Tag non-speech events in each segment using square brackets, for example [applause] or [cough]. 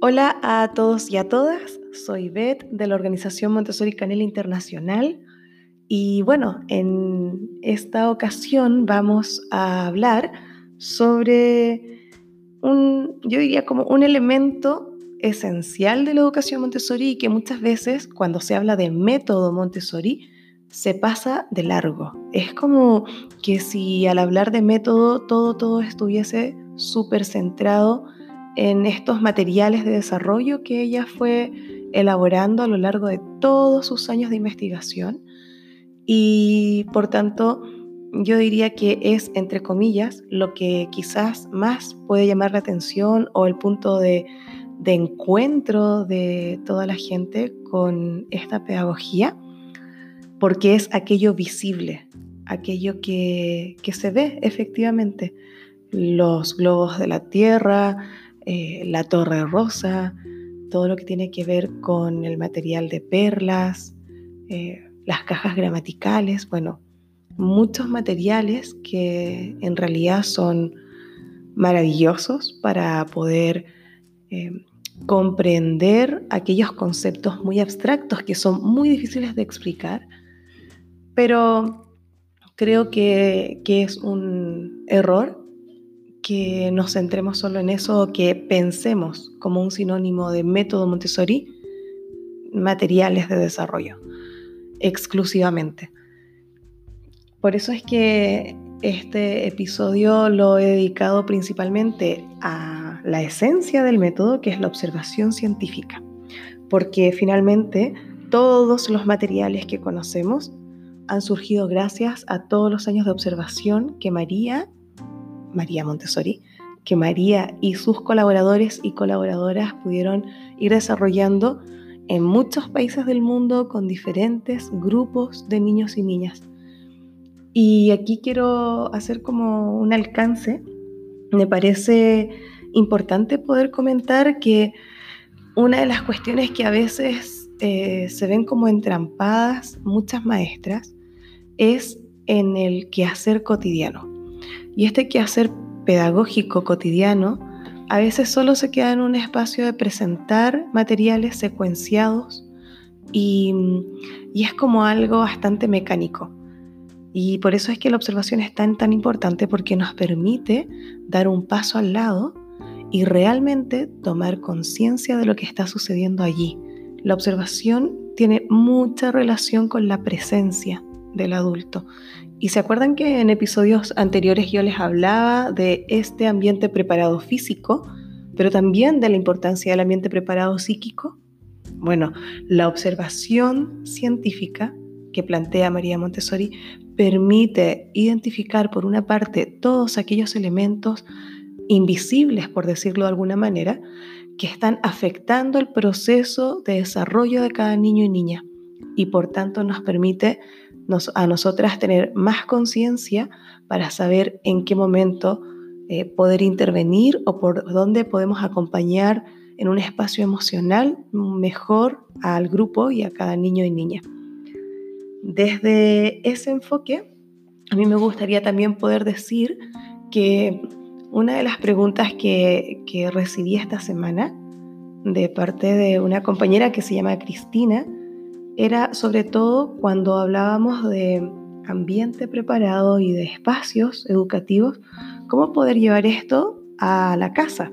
Hola a todos y a todas, soy Beth de la organización Montessori Canela Internacional y bueno, en esta ocasión vamos a hablar sobre un, yo diría como un elemento esencial de la educación Montessori y que muchas veces cuando se habla de método Montessori se pasa de largo. Es como que si al hablar de método todo, todo estuviese súper centrado en estos materiales de desarrollo que ella fue elaborando a lo largo de todos sus años de investigación. Y por tanto yo diría que es, entre comillas, lo que quizás más puede llamar la atención o el punto de, encuentro de toda la gente con esta pedagogía, porque es aquello visible, aquello que, que se ve efectivamente, los globos de la Tierra, eh, la torre rosa, todo lo que tiene que ver con el material de perlas, eh, las cajas gramaticales, bueno, muchos materiales que en realidad son maravillosos para poder eh, comprender aquellos conceptos muy abstractos que son muy difíciles de explicar, pero creo que, que es un error que nos centremos solo en eso o que pensemos como un sinónimo de método Montessori materiales de desarrollo exclusivamente. Por eso es que este episodio lo he dedicado principalmente a la esencia del método, que es la observación científica, porque finalmente todos los materiales que conocemos han surgido gracias a todos los años de observación que María María Montessori, que María y sus colaboradores y colaboradoras pudieron ir desarrollando en muchos países del mundo con diferentes grupos de niños y niñas. Y aquí quiero hacer como un alcance. Me parece importante poder comentar que una de las cuestiones que a veces eh, se ven como entrampadas muchas maestras es en el quehacer cotidiano. Y este quehacer pedagógico cotidiano a veces solo se queda en un espacio de presentar materiales secuenciados y, y, es como algo bastante mecánico. Y por eso es que la observación es tan, tan importante porque nos permite dar un paso al lado y realmente tomar conciencia de lo que está sucediendo allí. La observación tiene mucha relación con la presencia del adulto y se acuerdan que en episodios anteriores yo les hablaba de este ambiente preparado físico, pero también de la importancia del ambiente preparado psíquico. Bueno, la observación científica que plantea María Montessori permite identificar por una parte todos aquellos elementos invisibles, por decirlo de alguna manera, que están afectando el proceso de desarrollo de cada niño y niña y por tanto nos permite a nosotras tener más conciencia para saber en qué momento eh, poder intervenir o por dónde podemos acompañar en un espacio emocional mejor al grupo y a cada niño y niña. Desde ese enfoque, a mí me gustaría también poder decir que una de las preguntas que, que recibí esta semana de parte de una compañera que se llama Cristina, era sobre todo cuando hablábamos de ambiente preparado y de espacios educativos, cómo poder llevar esto a la casa.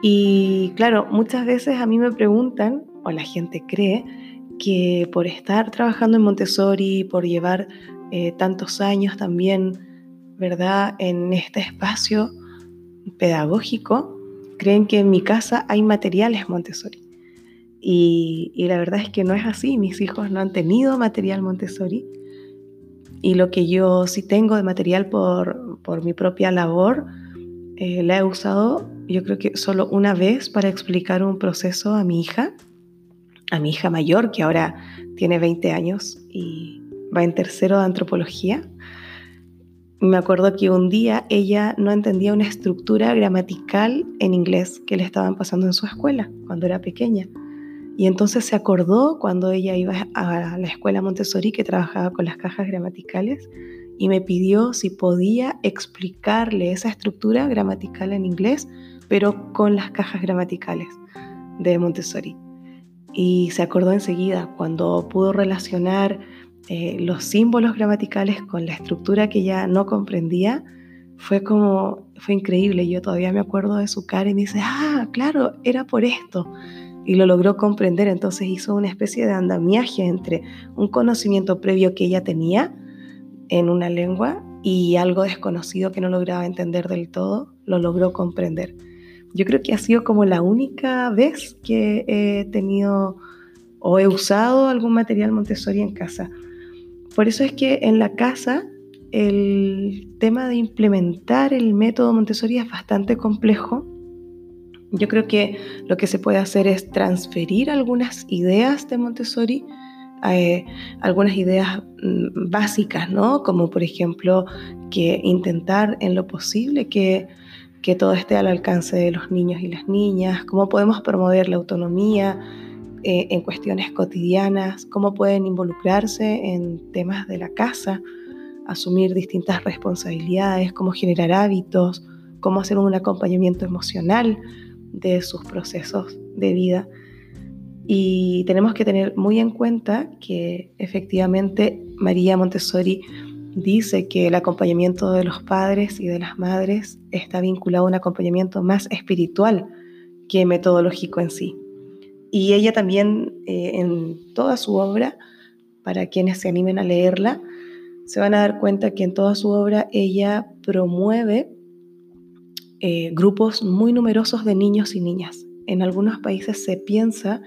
Y claro, muchas veces a mí me preguntan, o la gente cree, que por estar trabajando en Montessori, por llevar eh, tantos años también, ¿verdad?, en este espacio pedagógico, creen que en mi casa hay materiales Montessori. Y, la verdad es que no es así, mis hijos no han tenido material Montessori y lo que yo sí tengo de material por, por mi propia labor, eh, la he usado yo creo que solo una vez para explicar un proceso a mi hija, a mi hija mayor, que ahora tiene 20 años y va en tercero de antropología. Me acuerdo que un día ella no entendía una estructura gramatical en inglés que le estaban pasando en su escuela cuando era pequeña. Y entonces se acordó cuando ella iba a la escuela Montessori que trabajaba con las cajas gramaticales y me pidió si podía explicarle esa estructura gramatical en inglés, pero con las cajas gramaticales. de Montessori. Y se acordó enseguida cuando pudo relacionar eh, los símbolos gramaticales con la estructura que ella no comprendía. Fue como, fue increíble. Yo todavía me acuerdo de su cara y me dice, ah, claro, era por esto. Y lo logró comprender. Entonces hizo una especie de andamiaje entre un conocimiento previo que ella tenía en una lengua y algo desconocido que no lograba entender del todo, lo logró comprender. Yo creo que ha sido como la única vez que he tenido o he usado algún material Montessori en casa. Por eso es que en la casa el tema de implementar el método Montessori es bastante complejo. Yo creo que lo que se puede hacer es transferir algunas ideas de Montessori eh, algunas ideas mm, básicas, ¿no? Como por ejemplo que intentar en lo posible que, que todo esté al alcance de los niños y las niñas, cómo podemos promover la autonomía eh, en cuestiones cotidianas, cómo pueden involucrarse en temas de la casa, asumir distintas responsabilidades, cómo generar hábitos, cómo hacer un acompañamiento emocional de sus procesos de vida. Y tenemos que tener muy en cuenta que efectivamente María Montessori dice que el acompañamiento de los padres y de las madres está vinculado a un acompañamiento más espiritual que metodológico en sí. Y ella también eh, en toda su obra, para quienes se animen a leerla, se van a dar cuenta que en toda su obra ella promueve eh, grupos muy numerosos de niños y niñas en algunos países se piensa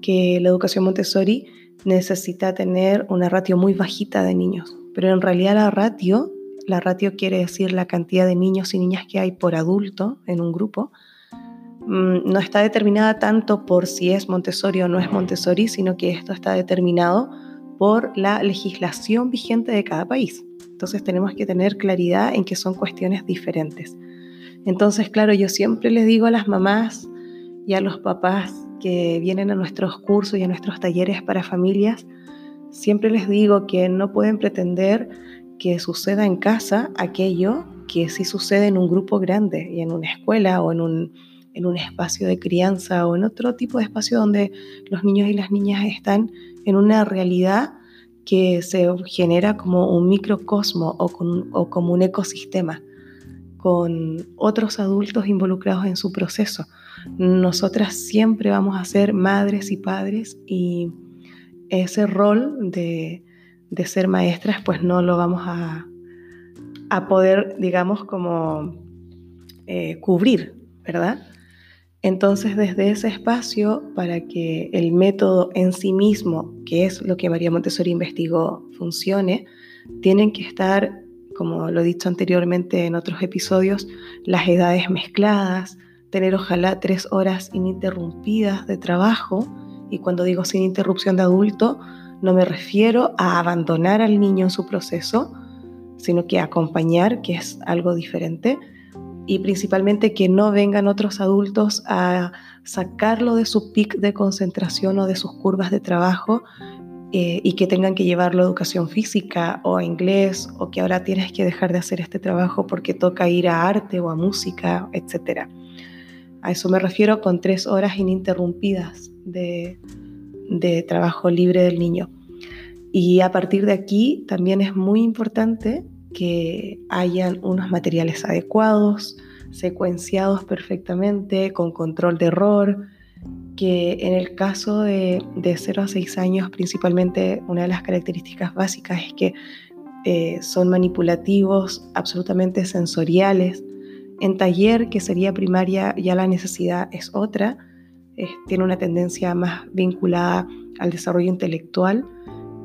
que la educación Montessori necesita tener una ratio muy bajita de niños, pero en realidad la ratio, la ratio quiere decir la cantidad de niños y niñas que hay por adulto en un grupo, mm, no está determinada tanto por si es Montessori o no es Montessori, sino que esto está determinado por la legislación vigente de cada país. Entonces tenemos que tener claridad en que son cuestiones diferentes. Entonces, claro, yo siempre les digo a las mamás, y a los papás que vienen a nuestros cursos y a nuestros talleres para familias, siempre les digo que no pueden pretender que suceda en casa aquello que sí sucede en un grupo grande y en una escuela o en un, en un espacio de crianza o en otro tipo de espacio donde los niños y las niñas están en una realidad que se genera como un microcosmo o, o como un ecosistema con otros adultos involucrados en su proceso. Nosotras siempre vamos a ser madres y padres y ese rol de, ser maestras pues no lo vamos a, poder, digamos, como eh, cubrir, ¿verdad? Entonces, desde ese espacio, para que el método en sí mismo, que es lo que María Montessori investigó, funcione, tienen que estar, como lo he dicho anteriormente en otros episodios, las edades mezcladas, tener ojalá tres horas ininterrumpidas de trabajo, y cuando digo sin interrupción de adulto, no me refiero a abandonar al niño en su proceso, sino que acompañar, que es algo diferente, y principalmente que no vengan otros adultos a sacarlo de su pic de concentración o de sus curvas de trabajo eh, y que tengan que llevarlo a educación física o a inglés o que ahora tienes que dejar de hacer este trabajo porque toca ir a arte o a música, etcétera. A eso me refiero con tres horas ininterrumpidas de, trabajo libre del niño. Y a partir de aquí también es muy importante que hayan unos materiales adecuados, secuenciados perfectamente, con control de error, que en el caso de, de 0 a 6 años principalmente una de las características básicas es que eh, son manipulativos, absolutamente sensoriales, en taller, que sería primaria, ya la necesidad es otra, tiene una tendencia más vinculada al desarrollo intelectual,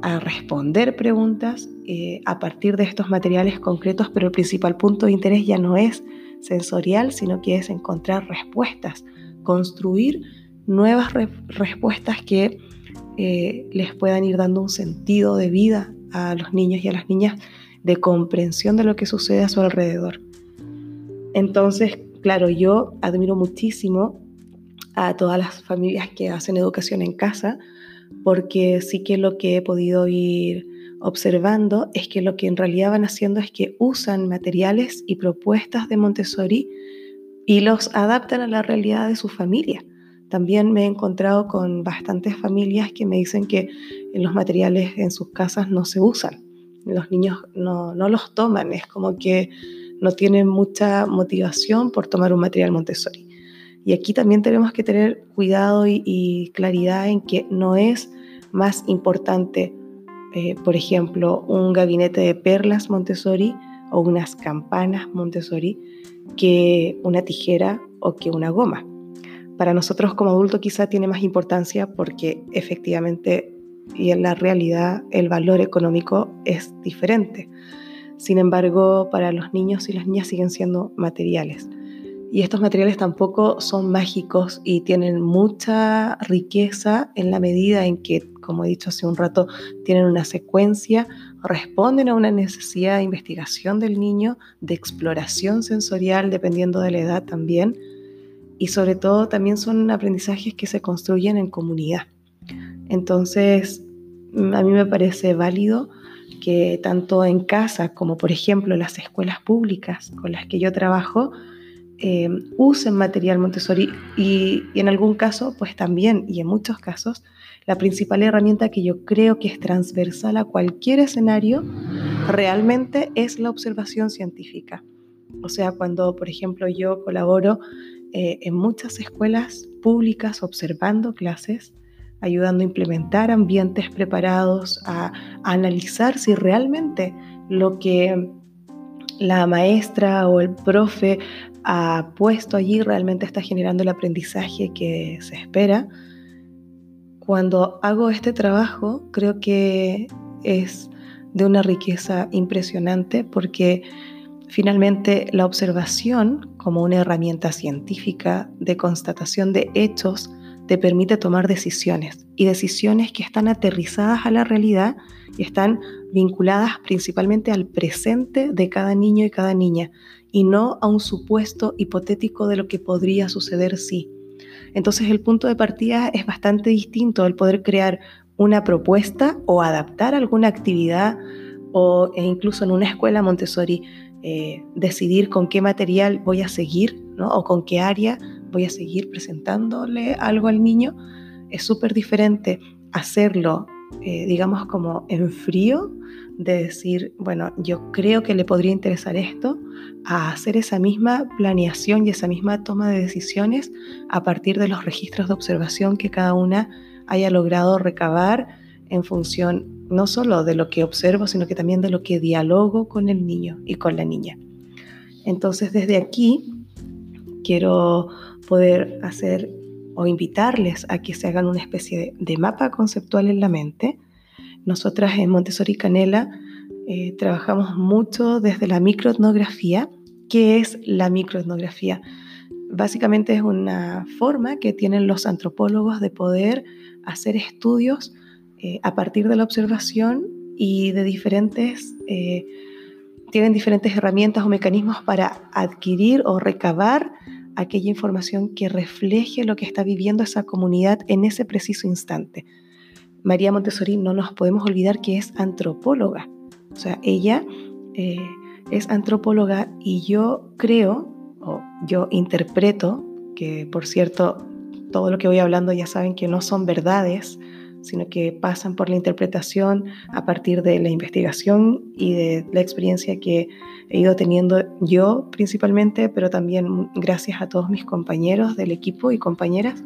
a responder preguntas eh, a partir de estos materiales concretos, pero el principal punto de interés ya no es sensorial, sino que es encontrar respuestas, construir nuevas respuestas que eh, les puedan ir dando un sentido de vida a los niños y a las niñas de comprensión de lo que sucede a su alrededor. Entonces, claro, yo admiro muchísimo a todas las familias que hacen educación en casa, porque sí que lo que he podido ir observando es que lo que en realidad van haciendo es que usan materiales y propuestas de Montessori y los adaptan a la realidad de su familia. También me he encontrado con bastantes familias que me dicen que los materiales en sus casas no se usan. Los niños no, no los toman, es como que no tienen mucha motivación por tomar un material Montessori. Y aquí también tenemos que tener cuidado y, claridad en que no es más importante, eh, por ejemplo, un gabinete de perlas Montessori o unas campanas Montessori que una tijera o que una goma. Para nosotros como adultos quizá tiene más importancia porque efectivamente y en la realidad el valor económico es diferente. Sin embargo, para los niños y las niñas siguen siendo materiales. Y estos materiales tampoco son mágicos y tienen mucha riqueza en la medida en que, como he dicho hace un rato, tienen una secuencia, responden a una necesidad de investigación del niño, de exploración sensorial, dependiendo de la edad también. Y sobre todo también son aprendizajes que se construyen en comunidad. Entonces, a mí me parece válido que tanto en casa como por ejemplo las escuelas públicas con las que yo trabajo, eh, usen material Montessori y, en algún caso, pues también, y en muchos casos, la principal herramienta que yo creo que es transversal a cualquier escenario realmente es la observación científica. O sea, cuando, por ejemplo, yo colaboro eh, en muchas escuelas públicas observando clases, ayudando a implementar ambientes preparados, a, a analizar si realmente lo que la maestra o el profe ha puesto allí realmente está generando el aprendizaje que se espera. Cuando hago este trabajo, creo que es de una riqueza impresionante porque finalmente la observación como una herramienta científica de constatación de hechos te permite tomar decisiones y decisiones que están aterrizadas a la realidad y están vinculadas principalmente al presente de cada niño y cada niña y no a un supuesto hipotético de lo que podría suceder si. Entonces el punto de partida es bastante distinto, el poder crear una propuesta o adaptar alguna actividad o e incluso en una escuela Montessori eh, decidir con qué material voy a seguir ¿no? o con qué área voy a seguir presentándole algo al niño, es súper diferente hacerlo, eh, digamos, como en frío, de decir, bueno, yo creo que le podría interesar esto, a hacer esa misma planeación y esa misma toma de decisiones a partir de los registros de observación que cada una haya logrado recabar en función no solo de lo que observo, sino que también de lo que dialogo con el niño y con la niña. Entonces, desde aquí quiero poder hacer o invitarles a que se hagan una especie de, mapa conceptual en la mente. Nosotras en Montessori Canela eh, trabajamos mucho desde la microetnografía. ¿Qué es la microetnografía? Básicamente es una forma que tienen los antropólogos de poder hacer estudios eh, a partir de la observación y de diferentes, eh, tienen diferentes herramientas o mecanismos para adquirir o recabar aquella información que refleje lo que está viviendo esa comunidad en ese preciso instante. María Montessori no nos podemos olvidar que es antropóloga, o sea, ella eh, es antropóloga y yo creo, o yo interpreto, que por cierto, todo lo que voy hablando ya saben que no son verdades, sino que pasan por la interpretación a partir de la investigación y de la experiencia que he ido teniendo yo principalmente, pero también gracias a todos mis compañeros del equipo y compañeras.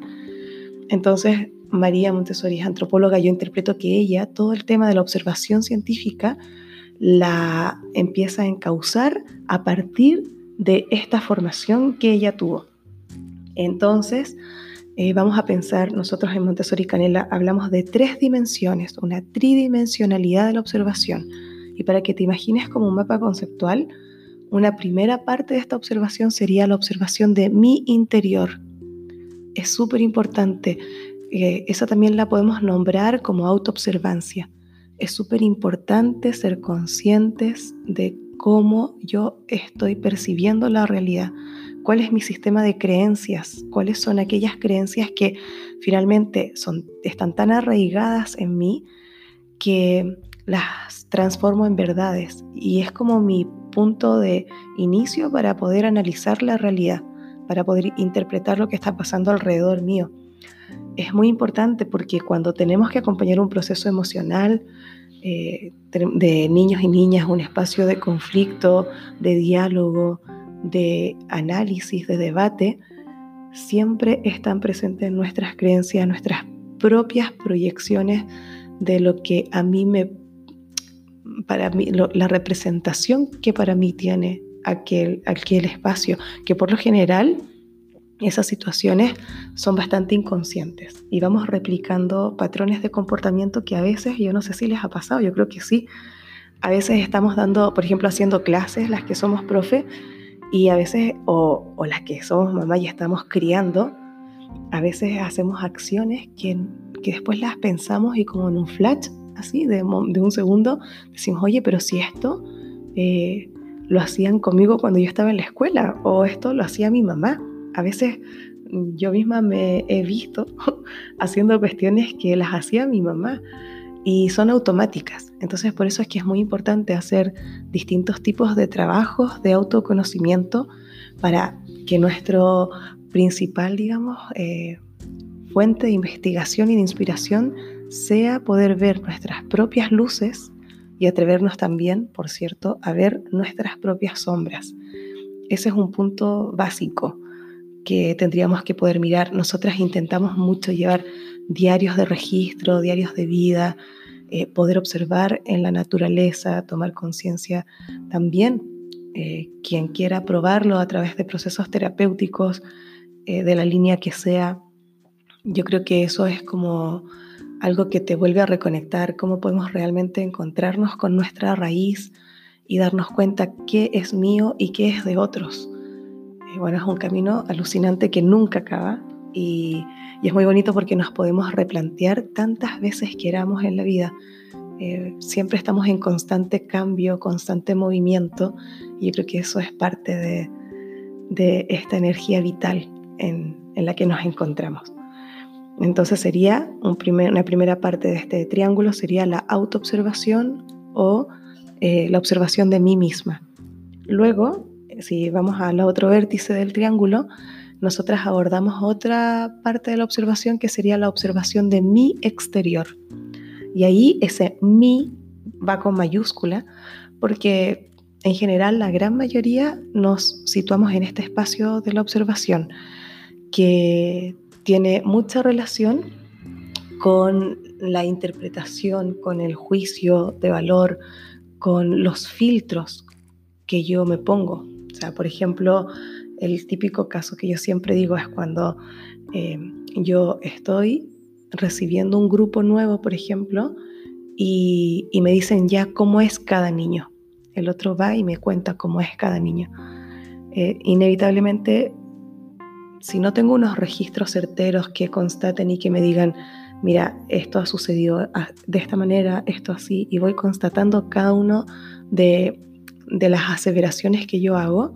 Entonces, María Montessori es antropóloga, yo interpreto que ella todo el tema de la observación científica la empieza a encauzar a partir de esta formación que ella tuvo. Entonces, eh, vamos a pensar, nosotros en Montessori Canela hablamos de tres dimensiones, una tridimensionalidad de la observación. Y para que te imagines como un mapa conceptual, una primera parte de esta observación sería la observación de mi interior. Es súper importante. Eh, esa también la podemos nombrar como autoobservancia. Es súper importante ser conscientes de cómo yo estoy percibiendo la realidad cuál es mi sistema de creencias, cuáles son aquellas creencias que finalmente son, están tan arraigadas en mí que las transformo en verdades y es como mi punto de inicio para poder analizar la realidad, para poder interpretar lo que está pasando alrededor mío. es muy importante porque cuando tenemos que acompañar un proceso emocional eh, de niños y niñas, un espacio de conflicto, de diálogo, de análisis, de debate, siempre están presentes nuestras creencias, nuestras propias proyecciones de lo que a mí me, para mí, la representación que para mí tiene aquel, aquel espacio, que por lo general esas situaciones son bastante inconscientes y vamos replicando patrones de comportamiento que a veces, yo no sé si les ha pasado, yo creo que sí, a veces estamos dando, por ejemplo, haciendo clases, las que somos profe, y a veces, o, las que somos mamá y estamos criando, a veces hacemos acciones que, que después las pensamos y como en un flash, así, de, de un segundo, decimos, oye, pero si esto eh, lo hacían conmigo cuando yo estaba en la escuela, o esto lo hacía mi mamá a veces yo misma me he visto [laughs] haciendo cuestiones que las hacía mi mamá y son automáticas. Entonces por eso es que es muy importante hacer distintos tipos de trabajos de autoconocimiento para que nuestro principal, digamos, eh, fuente de investigación y de inspiración sea poder ver nuestras propias luces y atrevernos también, por cierto, a ver nuestras propias sombras. Ese es un punto básico que tendríamos que poder mirar. Nosotras intentamos mucho llevar diarios de registro, diarios de vida, eh, poder observar en la naturaleza, tomar conciencia también. Eh, quien quiera probarlo a través de procesos terapéuticos, eh, de la línea que sea, yo creo que eso es como algo que te vuelve a reconectar, cómo podemos realmente encontrarnos con nuestra raíz y darnos cuenta qué es mío y qué es de otros bueno, es un camino alucinante que nunca acaba y, es muy bonito porque nos podemos replantear tantas veces que éramos en la vida. Eh, siempre estamos en constante cambio, constante movimiento y yo creo que eso es parte de, esta energía vital en, la que nos encontramos. Entonces sería una primera parte de este triángulo, sería la autoobservación o eh, la observación de mí misma. Luego si vamos al otro vértice del triángulo, nosotras abordamos otra parte de la observación que sería la observación de mi exterior. Y ahí ese mi va con mayúscula porque en general la gran mayoría nos situamos en este espacio de la observación que tiene mucha relación con la interpretación, con el juicio de valor, con los filtros que yo me pongo o sea, por ejemplo, el típico caso que yo siempre digo es cuando eh, yo estoy recibiendo un grupo nuevo, por ejemplo, y, me dicen ya cómo es cada niño. El otro va y me cuenta cómo es cada niño. Eh, inevitablemente, si no tengo unos registros certeros que constaten y que me digan, mira, esto ha sucedido de esta manera, esto así, y voy constatando cada uno de las aseveraciones que yo hago,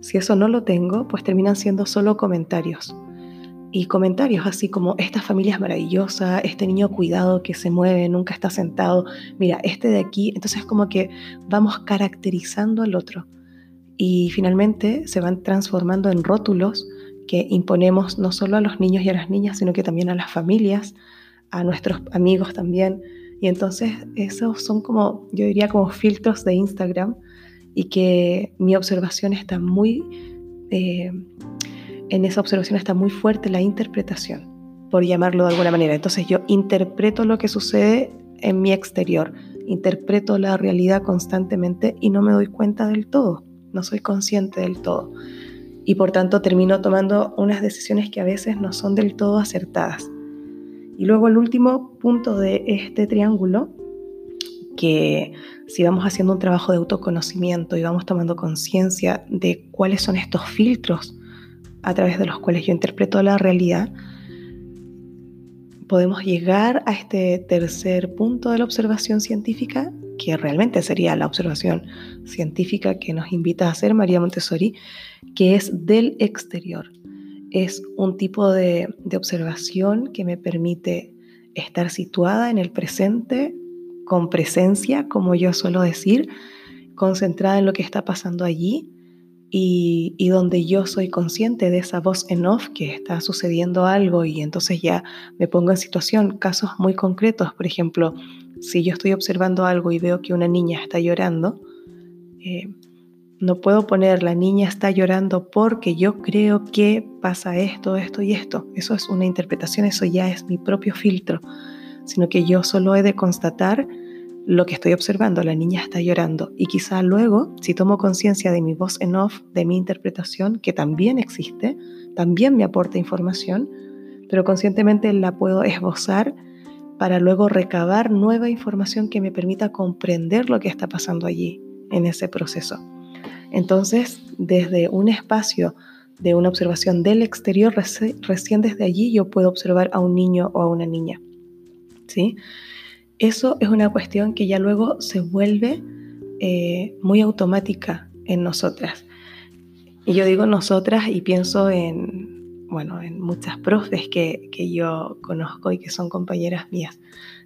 si eso no lo tengo, pues terminan siendo solo comentarios. Y comentarios así como, esta familia es maravillosa, este niño cuidado que se mueve, nunca está sentado, mira, este de aquí, entonces como que vamos caracterizando al otro. Y finalmente se van transformando en rótulos que imponemos no solo a los niños y a las niñas, sino que también a las familias, a nuestros amigos también. Y entonces esos son como, yo diría como filtros de Instagram y que mi observación está muy, eh, en esa observación está muy fuerte la interpretación, por llamarlo de alguna manera. Entonces yo interpreto lo que sucede en mi exterior, interpreto la realidad constantemente y no me doy cuenta del todo, no soy consciente del todo. Y por tanto termino tomando unas decisiones que a veces no son del todo acertadas. Y luego el último punto de este triángulo que si vamos haciendo un trabajo de autoconocimiento y vamos tomando conciencia de cuáles son estos filtros a través de los cuales yo interpreto la realidad, podemos llegar a este tercer punto de la observación científica, que realmente sería la observación científica que nos invita a hacer María Montessori, que es del exterior. Es un tipo de, de observación que me permite estar situada en el presente con presencia, como yo suelo decir, concentrada en lo que está pasando allí y, donde yo soy consciente de esa voz en off que está sucediendo algo y entonces ya me pongo en situación, casos muy concretos, por ejemplo, si yo estoy observando algo y veo que una niña está llorando, eh, no puedo poner la niña está llorando porque yo creo que pasa esto, esto y esto. Eso es una interpretación, eso ya es mi propio filtro, sino que yo solo he de constatar lo que estoy observando, la niña está llorando y quizá luego, si tomo conciencia de mi voz en off, de mi interpretación, que también existe, también me aporta información, pero conscientemente la puedo esbozar para luego recabar nueva información que me permita comprender lo que está pasando allí en ese proceso. Entonces, desde un espacio de una observación del exterior, recién desde allí yo puedo observar a un niño o a una niña. ¿Sí? Eso es una cuestión que ya luego se vuelve eh, muy automática en nosotras. Y yo digo nosotras y pienso en, bueno, en muchas profes que, que yo conozco y que son compañeras mías.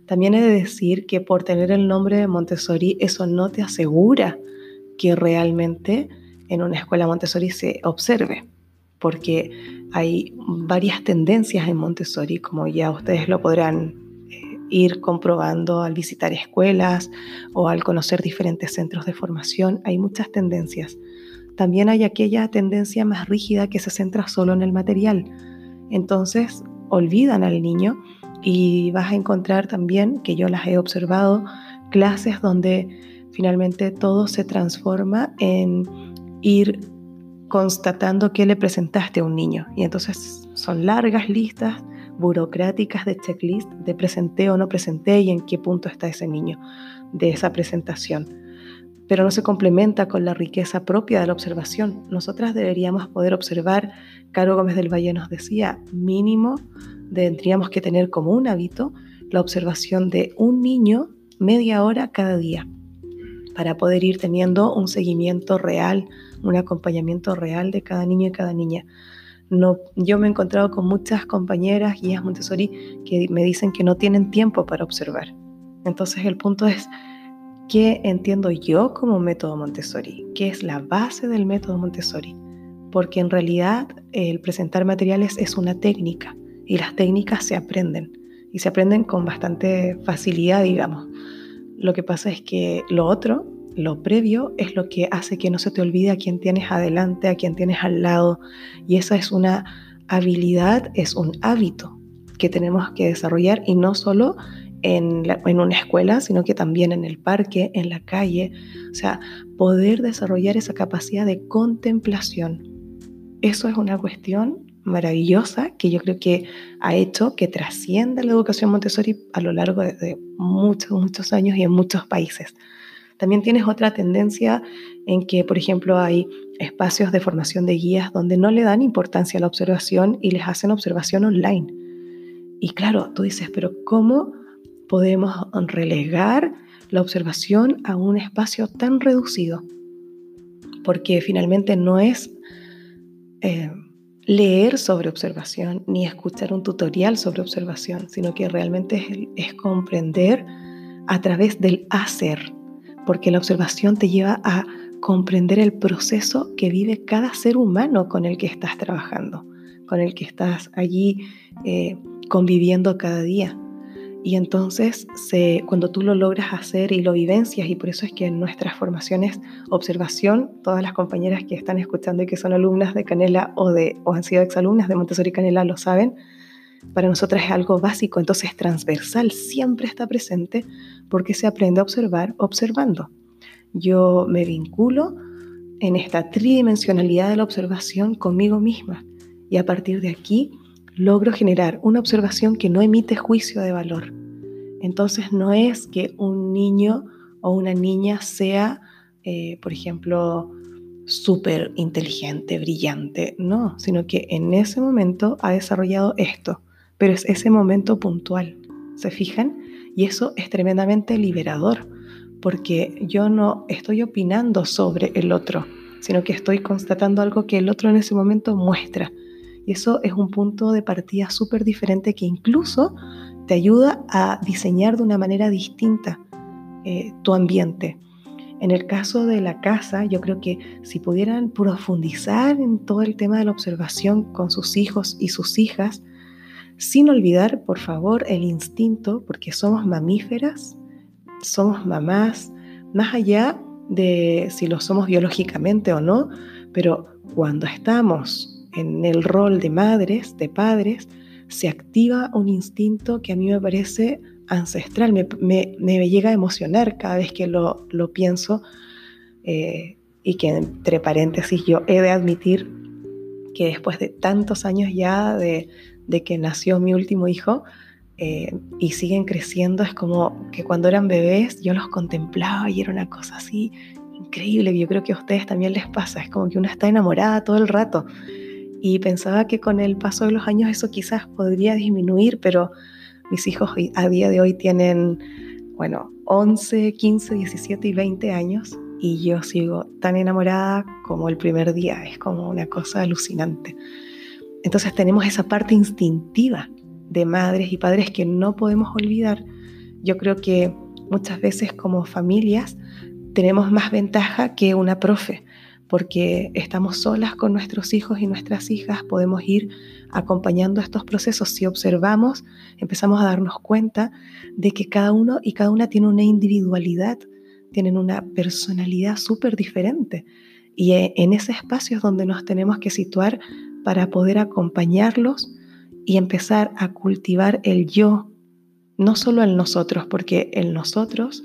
También he de decir que por tener el nombre de Montessori, eso no te asegura que realmente en una escuela Montessori se observe, porque hay varias tendencias en Montessori, como ya ustedes lo podrán ir comprobando al visitar escuelas o al conocer diferentes centros de formación. Hay muchas tendencias. También hay aquella tendencia más rígida que se centra solo en el material. Entonces, olvidan al niño y vas a encontrar también, que yo las he observado, clases donde finalmente todo se transforma en ir constatando qué le presentaste a un niño. Y entonces son largas listas burocráticas de checklist de presenté o no presenté y en qué punto está ese niño de esa presentación. Pero no se complementa con la riqueza propia de la observación. Nosotras deberíamos poder observar, Caro Gómez del Valle nos decía, mínimo tendríamos que tener como un hábito la observación de un niño media hora cada día para poder ir teniendo un seguimiento real, un acompañamiento real de cada niño y cada niña. No, yo me he encontrado con muchas compañeras, guías Montessori, que me dicen que no tienen tiempo para observar. Entonces el punto es, ¿qué entiendo yo como método Montessori? ¿Qué es la base del método Montessori? Porque en realidad el presentar materiales es una técnica y las técnicas se aprenden y se aprenden con bastante facilidad, digamos. Lo que pasa es que lo otro lo previo es lo que hace que no se te olvide a quien tienes adelante, a quien tienes al lado. Y esa es una habilidad, es un hábito que tenemos que desarrollar y no solo en, una escuela, sino que también en el parque, en la calle. O sea, poder desarrollar esa capacidad de contemplación. Eso es una cuestión maravillosa que yo creo que ha hecho que trascienda la educación Montessori a lo largo de muchos, muchos años y en muchos países. También tienes otra tendencia en que, por ejemplo, hay espacios de formación de guías donde no le dan importancia a la observación y les hacen observación online. Y claro, tú dices, pero ¿cómo podemos relegar la observación a un espacio tan reducido? Porque finalmente no es eh, leer sobre observación ni escuchar un tutorial sobre observación, sino que realmente es comprender a través del hacer porque la observación te lleva a comprender el proceso que vive cada ser humano con el que estás trabajando, con el que estás allí eh, conviviendo cada día. Y entonces, cuando tú lo logras hacer y lo vivencias, y por eso es que en nuestras formaciones, observación, todas las compañeras que están escuchando y que son alumnas de Canela o, de, o han sido exalumnas de Montessori Canela lo saben, para nosotras es algo básico, entonces transversal, siempre está presente porque se aprende a observar observando. Yo me vinculo en esta tridimensionalidad de la observación conmigo misma y a partir de aquí logro generar una observación que no emite juicio de valor. Entonces no es que un niño o una niña sea, eh, por ejemplo, súper inteligente, brillante, no, sino que en ese momento ha desarrollado esto, pero es ese momento puntual, ¿se fijan? Y eso es tremendamente liberador, porque yo no estoy opinando sobre el otro, sino que estoy constatando algo que el otro en ese momento muestra. Y eso es un punto de partida súper diferente que incluso te ayuda a diseñar de una manera distinta eh, tu ambiente. En el caso de la casa, yo creo que si pudieran profundizar en todo el tema de la observación con sus hijos y sus hijas, sin olvidar, por favor, el instinto, porque somos mamíferas, somos mamás, más allá de si lo somos biológicamente o no, pero cuando estamos en el rol de madres, de padres, se activa un instinto que a mí me parece ancestral, me, llega a emocionar cada vez que lo, pienso eh, y que entre paréntesis yo he de admitir que después de tantos años ya de, que nació mi último hijo eh, y siguen creciendo, es como que cuando eran bebés yo los contemplaba y era una cosa así increíble, yo creo que a ustedes también les pasa, es como que una está enamorada todo el rato. Y pensaba que con el paso de los años eso quizás podría disminuir, pero mis hijos a día de hoy tienen, bueno, 11, 15, 17 y 20 años y yo sigo tan enamorada como el primer día, es como una cosa alucinante. Entonces tenemos esa parte instintiva de madres y padres que no podemos olvidar. Yo creo que muchas veces como familias tenemos más ventaja que una profe, porque estamos solas con nuestros hijos y nuestras hijas, podemos ir acompañando estos procesos. Si observamos, empezamos a darnos cuenta de que cada uno y cada una tiene una individualidad, tienen una personalidad súper diferente. Y en ese espacio es donde nos tenemos que situar para poder acompañarlos y empezar a cultivar el yo, no solo el nosotros, porque el nosotros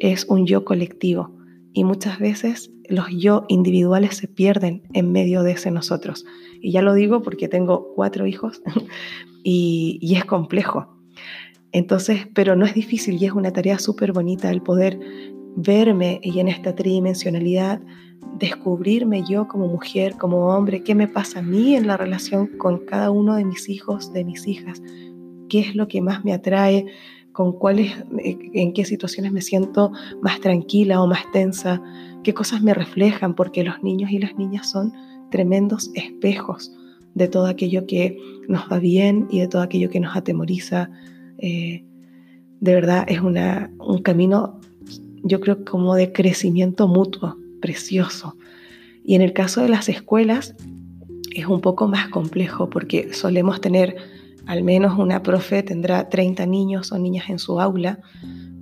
es un yo colectivo y muchas veces los yo individuales se pierden en medio de ese nosotros. Y ya lo digo porque tengo cuatro hijos [laughs] y, es complejo. Entonces, pero no es difícil y es una tarea súper bonita el poder verme y en esta tridimensionalidad descubrirme yo como mujer, como hombre, qué me pasa a mí en la relación con cada uno de mis hijos, de mis hijas, qué es lo que más me atrae, con cuáles, eh, en qué situaciones me siento más tranquila o más tensa, qué cosas me reflejan, porque los niños y las niñas son tremendos espejos de todo aquello que nos va bien y de todo aquello que nos atemoriza. Eh, de verdad es una, un camino, yo creo, como de crecimiento mutuo, precioso. Y en el caso de las escuelas es un poco más complejo porque solemos tener al menos una profe tendrá 30 niños o niñas en su aula,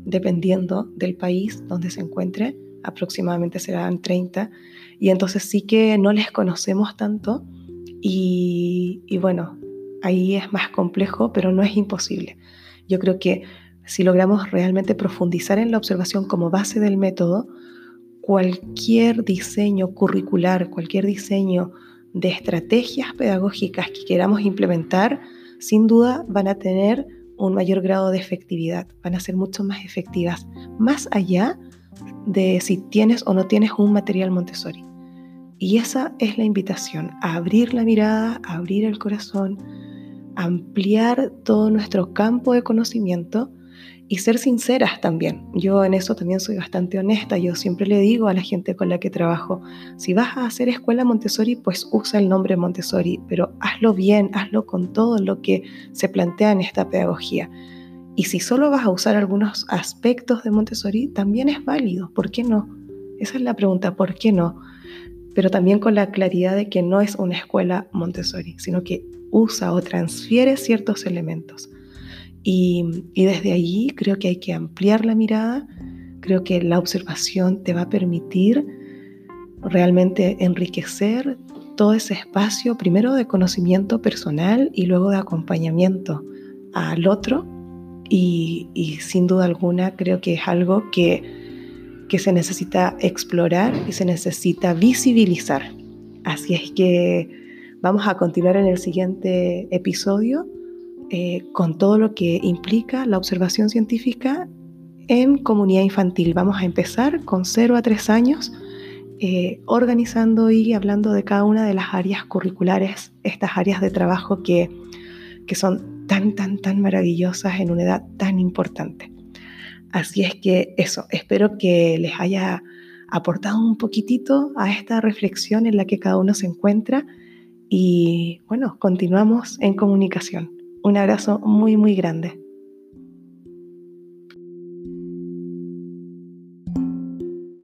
dependiendo del país donde se encuentre, aproximadamente serán 30, y entonces sí que no les conocemos tanto y, y bueno, ahí es más complejo, pero no es imposible. Yo creo que si logramos realmente profundizar en la observación como base del método, cualquier diseño curricular, cualquier diseño de estrategias pedagógicas que queramos implementar, sin duda van a tener un mayor grado de efectividad, van a ser mucho más efectivas, más allá de si tienes o no tienes un material Montessori. Y esa es la invitación, a abrir la mirada, a abrir el corazón, ampliar todo nuestro campo de conocimiento y ser sinceras también. Yo en eso también soy bastante honesta. Yo siempre le digo a la gente con la que trabajo, si vas a hacer escuela Montessori, pues usa el nombre Montessori, pero hazlo bien, hazlo con todo lo que se plantea en esta pedagogía. Y si solo vas a usar algunos aspectos de Montessori, también es válido. ¿Por qué no? Esa es la pregunta, ¿por qué no? Pero también con la claridad de que no es una escuela Montessori, sino que usa o transfiere ciertos elementos. Y, desde allí creo que hay que ampliar la mirada, creo que la observación te va a permitir realmente enriquecer todo ese espacio, primero de conocimiento personal y luego de acompañamiento al otro. Y, sin duda alguna creo que es algo que, que se necesita explorar y se necesita visibilizar. Así es que vamos a continuar en el siguiente episodio eh, con todo lo que implica la observación científica en comunidad infantil. Vamos a empezar con 0 a 3 años, eh, organizando y hablando de cada una de las áreas curriculares, estas áreas de trabajo que, que son tan, tan, tan maravillosas en una edad tan importante. Así es que eso, espero que les haya aportado un poquitito a esta reflexión en la que cada uno se encuentra y bueno, continuamos en comunicación. Un abrazo muy, muy grande.